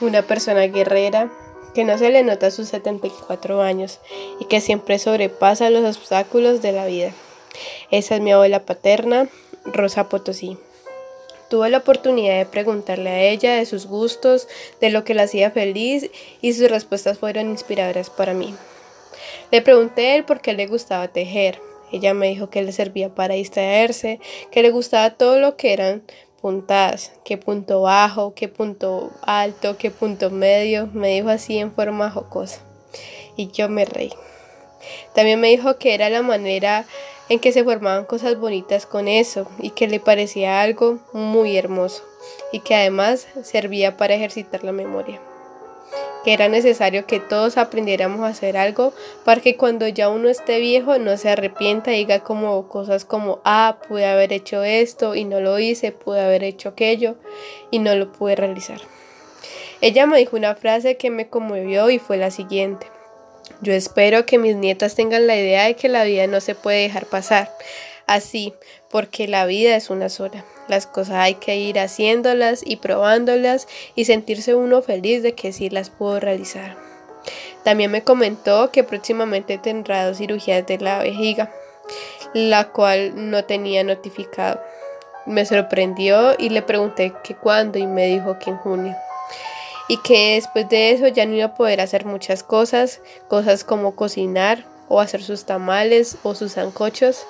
una persona guerrera que no se le nota sus 74 años y que siempre sobrepasa los obstáculos de la vida. Esa es mi abuela paterna, Rosa Potosí. Tuve la oportunidad de preguntarle a ella de sus gustos, de lo que la hacía feliz y sus respuestas fueron inspiradoras para mí. Le pregunté a él por qué le gustaba tejer. Ella me dijo que le servía para distraerse, que le gustaba todo lo que eran puntadas, qué punto bajo, qué punto alto, qué punto medio, me dijo así en forma jocosa. Y yo me reí. También me dijo que era la manera en que se formaban cosas bonitas con eso y que le parecía algo muy hermoso y que además servía para ejercitar la memoria que era necesario que todos aprendiéramos a hacer algo para que cuando ya uno esté viejo no se arrepienta y diga como cosas como, ah, pude haber hecho esto y no lo hice, pude haber hecho aquello y no lo pude realizar. Ella me dijo una frase que me conmovió y fue la siguiente. Yo espero que mis nietas tengan la idea de que la vida no se puede dejar pasar así, porque la vida es una sola. Las cosas hay que ir haciéndolas y probándolas y sentirse uno feliz de que sí las puedo realizar. También me comentó que próximamente tendrá dos cirugías de la vejiga, la cual no tenía notificado. Me sorprendió y le pregunté que cuándo y me dijo que en junio. Y que después de eso ya no iba a poder hacer muchas cosas, cosas como cocinar, o hacer sus tamales o sus zancochos.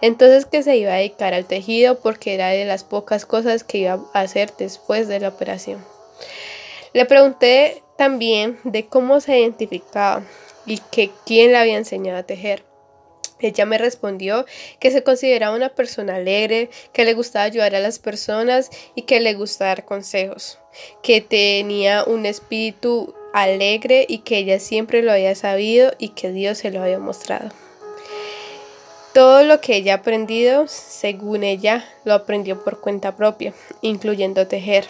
Entonces que se iba a dedicar al tejido porque era de las pocas cosas que iba a hacer después de la operación. Le pregunté también de cómo se identificaba y que quién le había enseñado a tejer. Ella me respondió que se consideraba una persona alegre, que le gustaba ayudar a las personas y que le gustaba dar consejos, que tenía un espíritu alegre y que ella siempre lo había sabido y que Dios se lo había mostrado. Todo lo que ella ha aprendido, según ella, lo aprendió por cuenta propia, incluyendo tejer.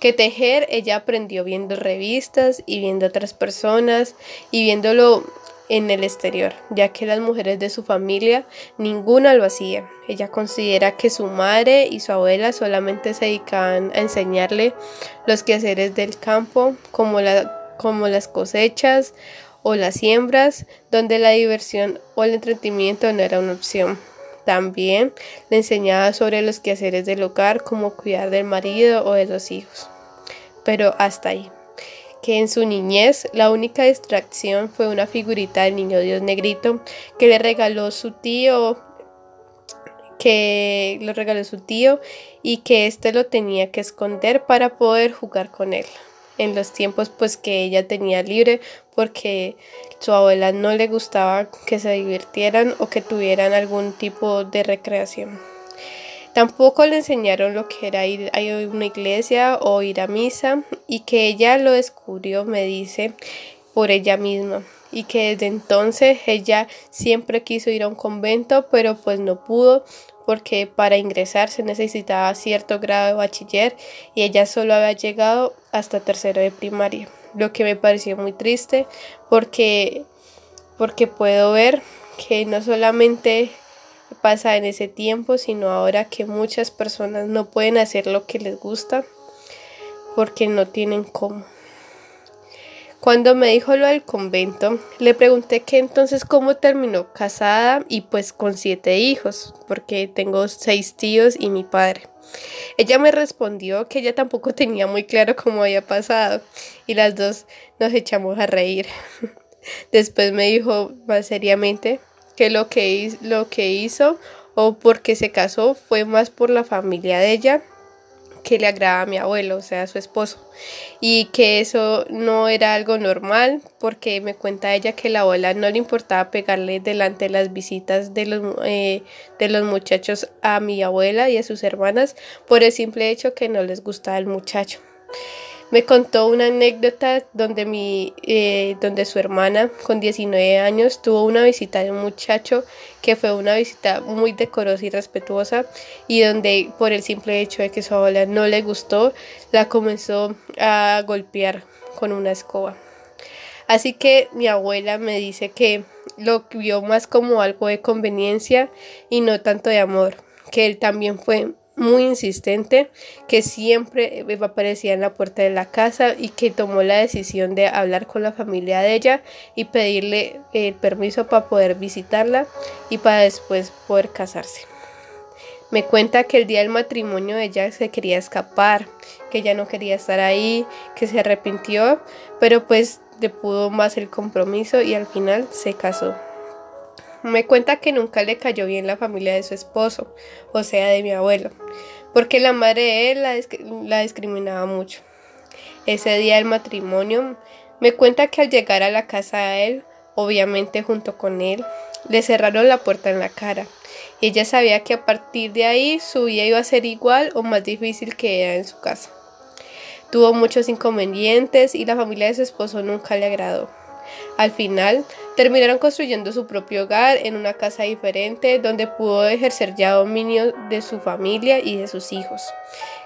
Que tejer ella aprendió viendo revistas y viendo otras personas y viéndolo en el exterior, ya que las mujeres de su familia ninguna lo hacía. Ella considera que su madre y su abuela solamente se dedicaban a enseñarle los quehaceres del campo, como, la, como las cosechas o las siembras, donde la diversión o el entretenimiento no era una opción. También le enseñaba sobre los quehaceres del hogar, como cuidar del marido o de los hijos. Pero hasta ahí que en su niñez la única distracción fue una figurita del niño Dios negrito que le regaló su tío que lo regaló su tío y que éste lo tenía que esconder para poder jugar con él en los tiempos pues que ella tenía libre porque su abuela no le gustaba que se divirtieran o que tuvieran algún tipo de recreación. Tampoco le enseñaron lo que era ir a una iglesia o ir a misa y que ella lo descubrió, me dice, por ella misma y que desde entonces ella siempre quiso ir a un convento, pero pues no pudo porque para ingresar se necesitaba cierto grado de bachiller y ella solo había llegado hasta tercero de primaria, lo que me pareció muy triste porque porque puedo ver que no solamente pasa en ese tiempo, sino ahora que muchas personas no pueden hacer lo que les gusta porque no tienen cómo. Cuando me dijo lo del convento, le pregunté que entonces cómo terminó casada y pues con siete hijos, porque tengo seis tíos y mi padre. Ella me respondió que ella tampoco tenía muy claro cómo había pasado y las dos nos echamos a reír. Después me dijo más seriamente que lo que, hizo o porque se casó fue más por la familia de ella que le agrada a mi abuelo, o sea, a su esposo, y que eso no era algo normal, porque me cuenta ella que la abuela no le importaba pegarle delante de las visitas de los, eh, de los muchachos a mi abuela y a sus hermanas por el simple hecho que no les gustaba el muchacho. Me contó una anécdota donde, mi, eh, donde su hermana con 19 años tuvo una visita de un muchacho que fue una visita muy decorosa y respetuosa y donde por el simple hecho de que su abuela no le gustó, la comenzó a golpear con una escoba. Así que mi abuela me dice que lo vio más como algo de conveniencia y no tanto de amor, que él también fue muy insistente que siempre aparecía en la puerta de la casa y que tomó la decisión de hablar con la familia de ella y pedirle el permiso para poder visitarla y para después poder casarse. Me cuenta que el día del matrimonio ella se quería escapar, que ella no quería estar ahí, que se arrepintió, pero pues le pudo más el compromiso y al final se casó. Me cuenta que nunca le cayó bien la familia de su esposo, o sea, de mi abuelo, porque la madre de él la, discriminaba mucho. Ese día del matrimonio, me cuenta que al llegar a la casa de él, obviamente junto con él, le cerraron la puerta en la cara. Ella sabía que a partir de ahí su vida iba a ser igual o más difícil que ella en su casa. Tuvo muchos inconvenientes y la familia de su esposo nunca le agradó. Al final, terminaron construyendo su propio hogar en una casa diferente donde pudo ejercer ya dominio de su familia y de sus hijos.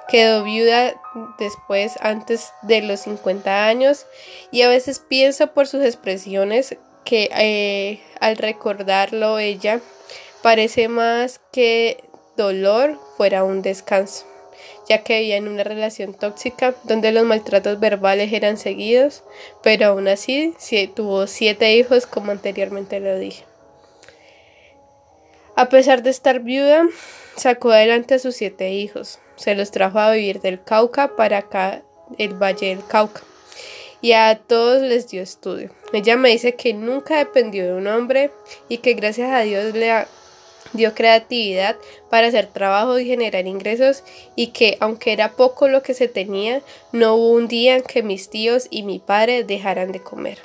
Quedó viuda después, antes de los 50 años, y a veces pienso por sus expresiones que eh, al recordarlo ella parece más que dolor fuera un descanso ya que vivía en una relación tóxica donde los maltratos verbales eran seguidos, pero aún así tuvo siete hijos como anteriormente lo dije. A pesar de estar viuda, sacó adelante a sus siete hijos. Se los trajo a vivir del Cauca para acá, el Valle del Cauca. Y a todos les dio estudio. Ella me dice que nunca dependió de un hombre y que gracias a Dios le dio creatividad para hacer trabajo y generar ingresos y que aunque era poco lo que se tenía, no hubo un día en que mis tíos y mi padre dejaran de comer.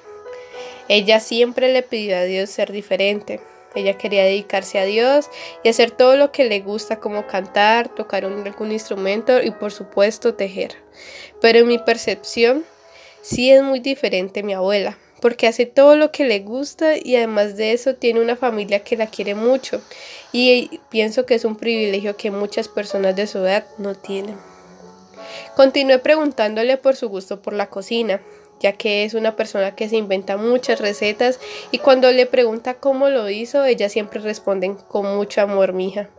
Ella siempre le pidió a Dios ser diferente. Ella quería dedicarse a Dios y hacer todo lo que le gusta como cantar, tocar algún instrumento y por supuesto tejer. Pero en mi percepción sí es muy diferente mi abuela porque hace todo lo que le gusta y además de eso tiene una familia que la quiere mucho y pienso que es un privilegio que muchas personas de su edad no tienen. Continué preguntándole por su gusto por la cocina, ya que es una persona que se inventa muchas recetas y cuando le pregunta cómo lo hizo, ella siempre responde con mucho amor, mija.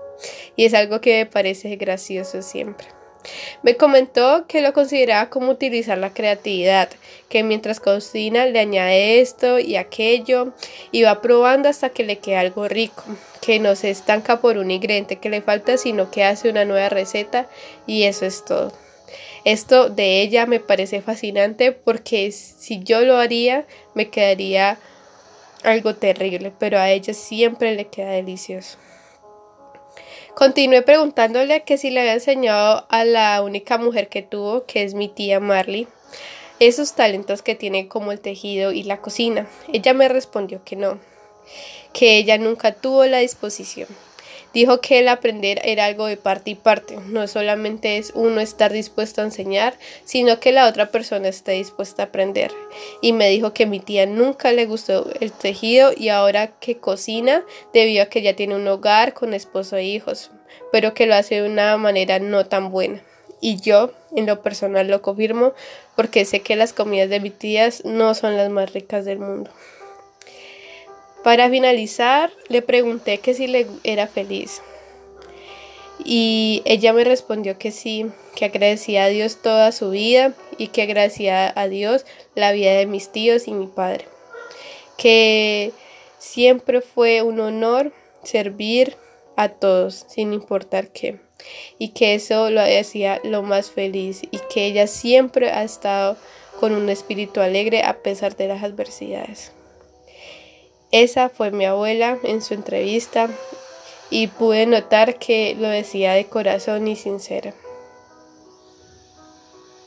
Y es algo que me parece gracioso siempre. Me comentó que lo consideraba como utilizar la creatividad, que mientras cocina le añade esto y aquello y va probando hasta que le quede algo rico, que no se estanca por un ingrediente que le falta, sino que hace una nueva receta y eso es todo. Esto de ella me parece fascinante porque si yo lo haría me quedaría algo terrible, pero a ella siempre le queda delicioso. Continué preguntándole que si le había enseñado a la única mujer que tuvo, que es mi tía Marley, esos talentos que tiene como el tejido y la cocina. Ella me respondió que no, que ella nunca tuvo la disposición. Dijo que el aprender era algo de parte y parte, no solamente es uno estar dispuesto a enseñar, sino que la otra persona esté dispuesta a aprender. Y me dijo que mi tía nunca le gustó el tejido y ahora que cocina, debido a que ya tiene un hogar con esposo e hijos, pero que lo hace de una manera no tan buena. Y yo, en lo personal, lo confirmo porque sé que las comidas de mi tías no son las más ricas del mundo. Para finalizar, le pregunté que si le era feliz. Y ella me respondió que sí, que agradecía a Dios toda su vida y que agradecía a Dios la vida de mis tíos y mi padre. Que siempre fue un honor servir a todos, sin importar qué. Y que eso lo hacía lo más feliz y que ella siempre ha estado con un espíritu alegre a pesar de las adversidades. Esa fue mi abuela en su entrevista y pude notar que lo decía de corazón y sincera.